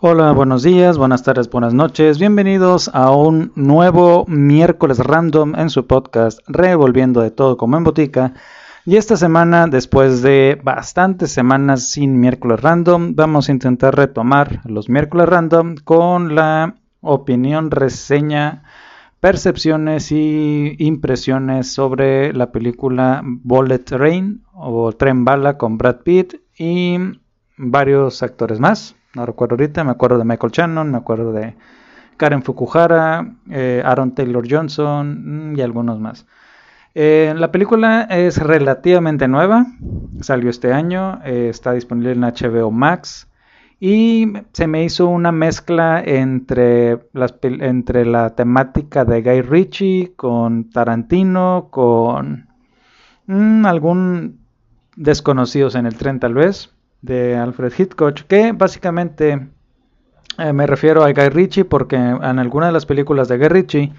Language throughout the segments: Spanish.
Hola, buenos días, buenas tardes, buenas noches. Bienvenidos a un nuevo miércoles random en su podcast Revolviendo de todo como en botica. Y esta semana, después de bastantes semanas sin miércoles random, vamos a intentar retomar los miércoles random con la opinión, reseña, percepciones y impresiones sobre la película Bullet Train o Tren Bala con Brad Pitt y varios actores más no recuerdo ahorita, me acuerdo de Michael Shannon, me acuerdo de Karen Fukuhara, eh, Aaron Taylor Johnson mm, y algunos más. Eh, la película es relativamente nueva, salió este año, eh, está disponible en HBO Max y se me hizo una mezcla entre, la temática de Guy Ritchie con Tarantino, con mm, algún desconocidos en el tren tal vez de Alfred Hitchcock, que básicamente eh, me refiero a Guy Ritchie porque en alguna de las películas de Guy Ritchie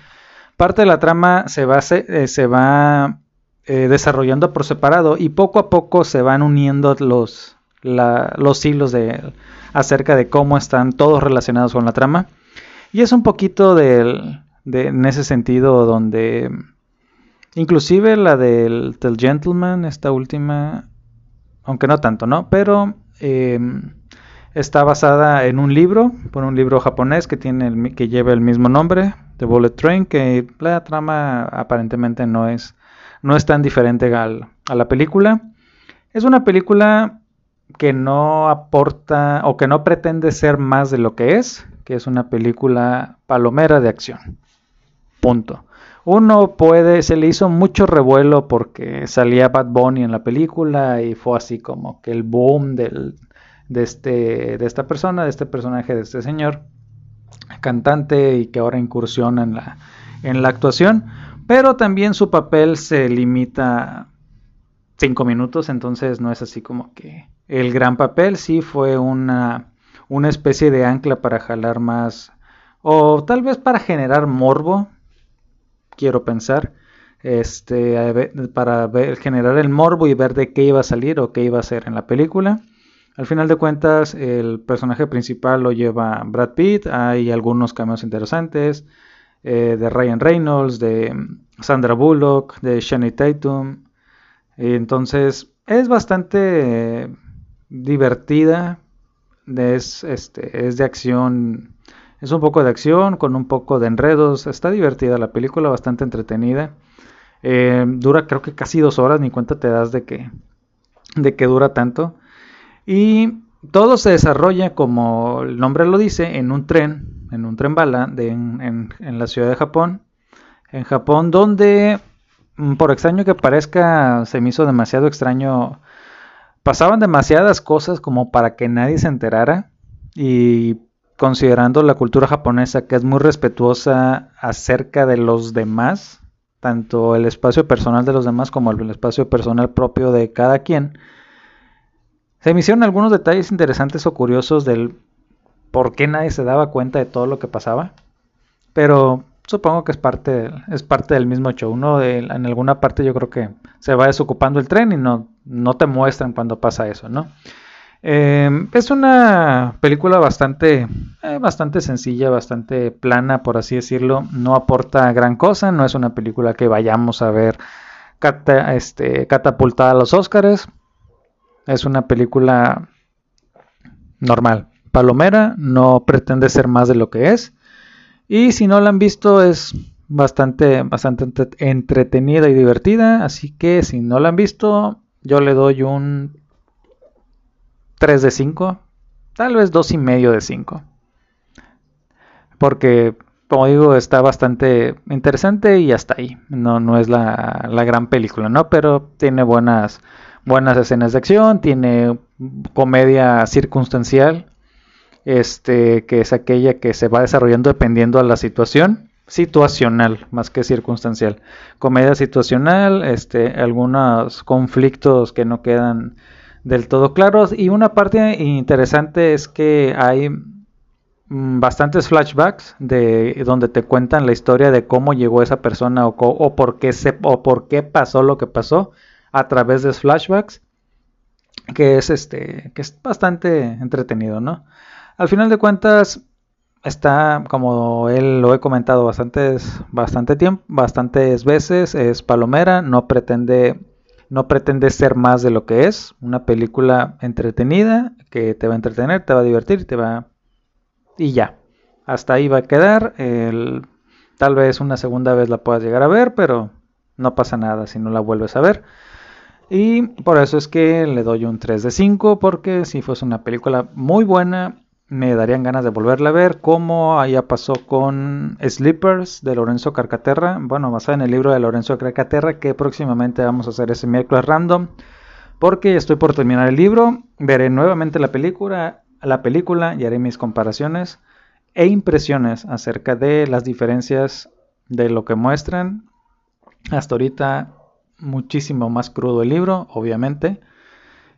parte de la trama se va, se, eh, va eh, desarrollando por separado y poco a poco se van uniendo los, los hilos de, acerca de cómo están todos relacionados con la trama. Y es un poquito de, en ese sentido donde inclusive la del, del Gentleman, esta última, aunque no tanto, ¿no? Pero em, está basada en un libro, por un libro japonés que tiene que lleva el mismo nombre, The Bullet Train, que la trama aparentemente no es no es tan diferente a la película. Es una película que no aporta o que no pretende ser más de lo que es, que es una película palomera de acción. Punto. Uno puede, se le hizo mucho revuelo porque salía Bad Bunny en la película y fue así como que el boom de, este, de esta persona, de este personaje, de este señor, cantante y que ahora incursiona en la, en la actuación. Pero también su papel se limita a cinco minutos, entonces no es así como que el gran papel, sí fue una, una especie de ancla para jalar más, o tal vez para generar morbo, quiero pensar, este, para generar el morbo y ver de qué iba a salir o qué iba a ser en la película. Al final de cuentas, el personaje principal lo lleva Brad Pitt, hay algunos cameos interesantes eh, de Ryan Reynolds, de Sandra Bullock, de Shani Tatum. Entonces, es bastante divertida, es, este, es de acción es un poco de acción con un poco de enredos. Está divertida la película, bastante entretenida. Eh, dura creo que casi dos horas, ni cuenta te das de que, de que dura tanto. Y todo se desarrolla, como el nombre lo dice, en un tren, en un tren bala de, en, en la ciudad de Japón. En Japón, donde, mm, por extraño que parezca, se me hizo demasiado extraño. Pasaban demasiadas cosas como para que nadie se enterara. Y considerando la cultura japonesa que es muy respetuosa acerca de los demás, tanto el espacio personal de los demás como el espacio personal propio de cada quien, se me hicieron algunos detalles interesantes o curiosos del por qué nadie se daba cuenta de todo lo que pasaba, pero supongo que es parte, es parte del mismo show, ¿no? en alguna parte yo creo que se va desocupando el tren y no, no te muestran cuando pasa eso, ¿no? Em, es una película bastante, eh, bastante sencilla, bastante plana, por así decirlo. No aporta gran cosa, no es una película que vayamos a ver este, catapultada a los Oscars. Es una película normal, palomera, no pretende ser más de lo que es. Y si no la han visto es bastante, bastante entretenida y divertida. Así que si no la han visto, yo le doy un 3 de 5, tal vez 2 y medio de 5. Porque, como digo, está bastante interesante y hasta ahí. No, no es la, la gran película, ¿no? Pero tiene buenas, buenas escenas de acción, tiene comedia circunstancial, este, que es aquella que se va desarrollando dependiendo a la situación situacional más que circunstancial. Comedia situacional, este, algunos conflictos que no quedan del todo claros. Y una parte interesante es que hay mm, bastantes flashbacks de donde te cuentan la historia de cómo llegó esa persona o, por qué se, o por qué pasó lo que pasó a través de flashbacks que es este que es bastante entretenido no Al final de cuentas, está, como él lo he comentado bastantes, bastante tiempo, bastantes veces, es palomera, no pretende, no pretende ser más de lo que es, una película entretenida, que te va a entretener, te va a divertir, te va y ya. Hasta ahí va a quedar. El, tal vez una segunda vez la puedas llegar a ver, pero no pasa nada si no la vuelves a ver. Y por eso es que le doy un 3 de 5, porque si fuese una película muy buena, me darían ganas de volverla a ver, como allá pasó con Sleepers de Lorenzo Carcaterra, bueno, basada en el libro de Lorenzo Carcaterra, que próximamente vamos a hacer ese miércoles random, porque estoy por terminar el libro, veré nuevamente la película, la película y haré mis comparaciones e impresiones acerca de las diferencias de lo que muestran. Hasta ahorita muchísimo más crudo el libro, obviamente,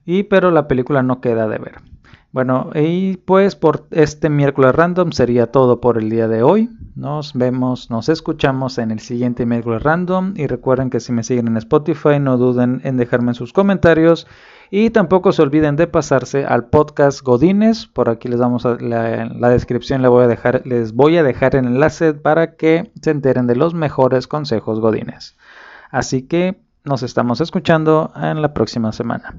y pero la película no queda de ver. Bueno, y pues por este miércoles random sería todo por el día de hoy. Nos vemos, nos escuchamos en el siguiente miércoles random. Y recuerden que si me siguen en Spotify, no duden en dejarme sus comentarios. Y tampoco se olviden de pasarse al podcast Godines. Por aquí les damos la, la descripción, les voy, a dejar, les voy a dejar el enlace para que se enteren de los mejores consejos Godines. Así que nos estamos escuchando en la próxima semana.